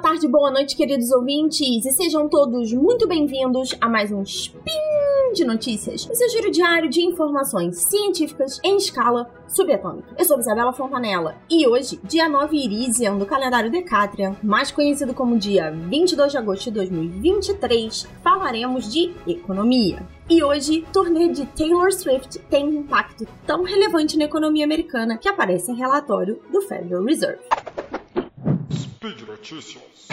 tarde, boa noite, queridos ouvintes, e sejam todos muito bem-vindos a mais um Spin de Notícias, o seu giro diário de informações científicas em escala subatômica. Eu sou Isabela Fontanella, e hoje, dia 9 Irisian do calendário Decatrian, mais conhecido como dia 22 de agosto de 2023, falaremos de economia. E hoje, turnê de Taylor Swift tem um impacto tão relevante na economia americana que aparece em relatório do Federal Reserve. Speed Notícias.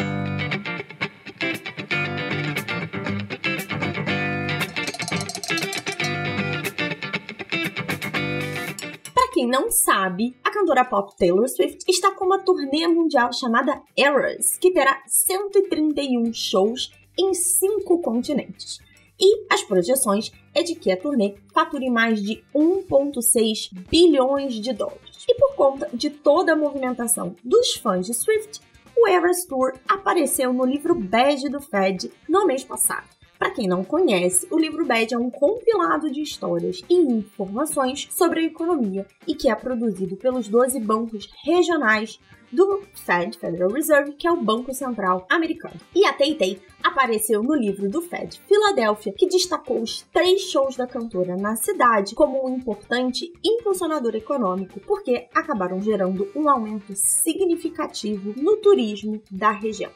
Para quem não sabe, a cantora pop Taylor Swift está com uma turnê mundial chamada Eras, que terá 131 shows em cinco continentes. E as projeções é de que a turnê fature mais de 1,6 bilhões de dólares. E por conta de toda a movimentação dos fãs de Swift, o Eras Tour apareceu no livro bege do Fed no mês passado. Para quem não conhece, o livro Bad é um compilado de histórias e informações sobre a economia e que é produzido pelos 12 bancos regionais do Fed, Federal Reserve, que é o Banco Central americano. E a Tay apareceu no livro do Fed Filadélfia, que destacou os três shows da cantora na cidade como um importante impulsionador econômico, porque acabaram gerando um aumento significativo no turismo da região.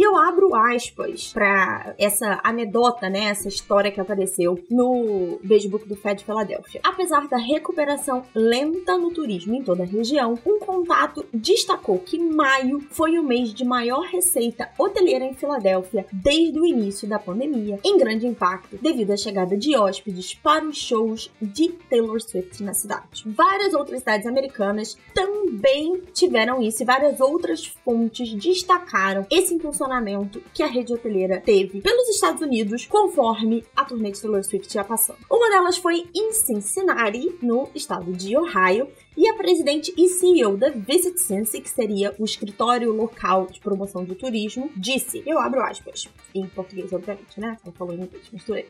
E eu abro aspas para essa anedota, né, essa história que apareceu no Facebook do Fed Filadélfia. Apesar da recuperação lenta no turismo em toda a região, um contato destacou que maio foi o mês de maior receita hoteleira em Filadélfia desde o início da pandemia, em grande impacto devido à chegada de hóspedes para os shows de Taylor Swift na cidade. Várias outras cidades americanas também tiveram isso e várias outras fontes destacaram esse impulsionamento que a rede hoteleira teve pelos Estados Unidos conforme a turnê de Taylor Swift ia passando. Uma delas foi em Cincinnati, no estado de Ohio, e a presidente e CEO da Visit Cincy, que seria o escritório local de promoção do turismo, disse, eu abro aspas, em português, obviamente, né? Ela falou em inglês, misturei.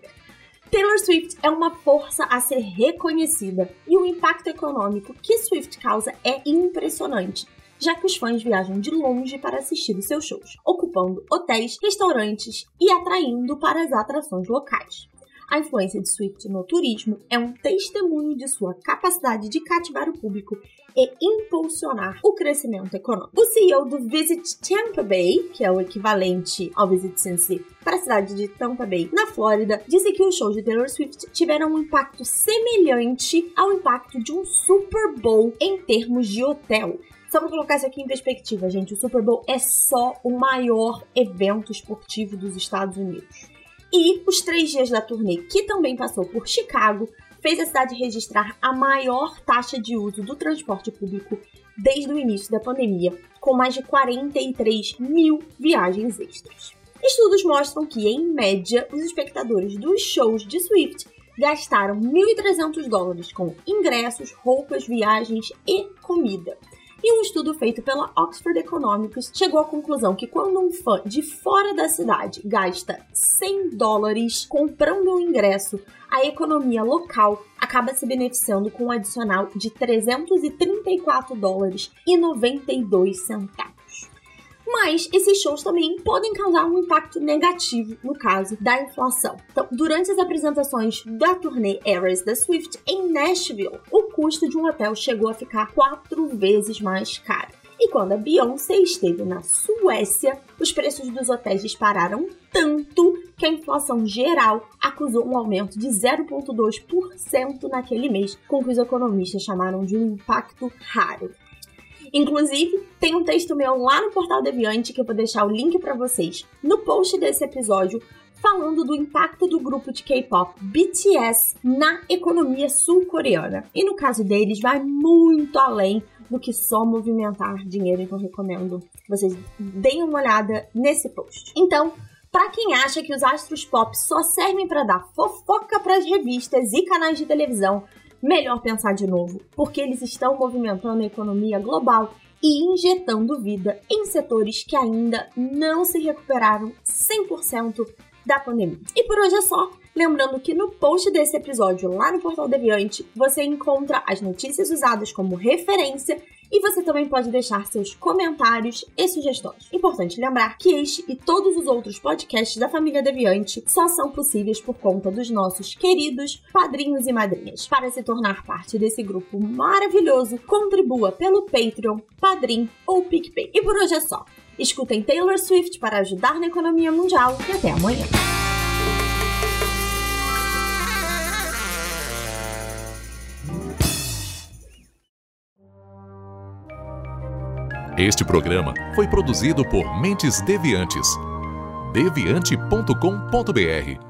Taylor Swift é uma força a ser reconhecida e o impacto econômico que Swift causa é impressionante já que os fãs viajam de longe para assistir os seus shows, ocupando hotéis, restaurantes e atraindo para as atrações locais. A influência de Swift no turismo é um testemunho de sua capacidade de cativar o público e impulsionar o crescimento econômico. O CEO do Visit Tampa Bay, que é o equivalente ao Visit Cincy para a cidade de Tampa Bay, na Flórida, disse que os shows de Taylor Swift tiveram um impacto semelhante ao impacto de um Super Bowl em termos de hotel. Só pra colocar isso aqui em perspectiva, gente, o Super Bowl é só o maior evento esportivo dos Estados Unidos. E os três dias da turnê, que também passou por Chicago, fez a cidade registrar a maior taxa de uso do transporte público desde o início da pandemia, com mais de 43 mil viagens extras. Estudos mostram que, em média, os espectadores dos shows de Swift gastaram 1.300 dólares com ingressos, roupas, viagens e comida. E um estudo feito pela Oxford Economics chegou à conclusão que quando um fã de fora da cidade gasta 100 dólares comprando um ingresso, a economia local acaba se beneficiando com um adicional de 334 dólares e 92 centavos mas esses shows também podem causar um impacto negativo no caso da inflação. Então, durante as apresentações da turnê Eras da Swift em Nashville, o custo de um hotel chegou a ficar quatro vezes mais caro. E quando a Beyoncé esteve na Suécia, os preços dos hotéis dispararam tanto que a inflação geral acusou um aumento de 0,2% naquele mês, com que os economistas chamaram de um impacto raro. Inclusive, tem um texto meu lá no Portal Deviante que eu vou deixar o link para vocês no post desse episódio falando do impacto do grupo de K-pop BTS na economia sul-coreana. E no caso deles, vai muito além do que só movimentar dinheiro, então recomendo vocês deem uma olhada nesse post. Então, para quem acha que os astros pop só servem para dar fofoca para as revistas e canais de televisão, melhor pensar de novo, porque eles estão movimentando a economia global e injetando vida em setores que ainda não se recuperaram 100% da pandemia. E por hoje é só. Lembrando que no post desse episódio, lá no Portal Deviante, você encontra as notícias usadas como referência e você também pode deixar seus comentários e sugestões. Importante lembrar que este e todos os outros podcasts da família Deviante só são possíveis por conta dos nossos queridos padrinhos e madrinhas. Para se tornar parte desse grupo maravilhoso, contribua pelo Patreon, Padrim ou PicPay. E por hoje é só. Escutem Taylor Swift para ajudar na economia mundial e até amanhã. Este programa foi produzido por Mentes Deviantes. deviante.com.br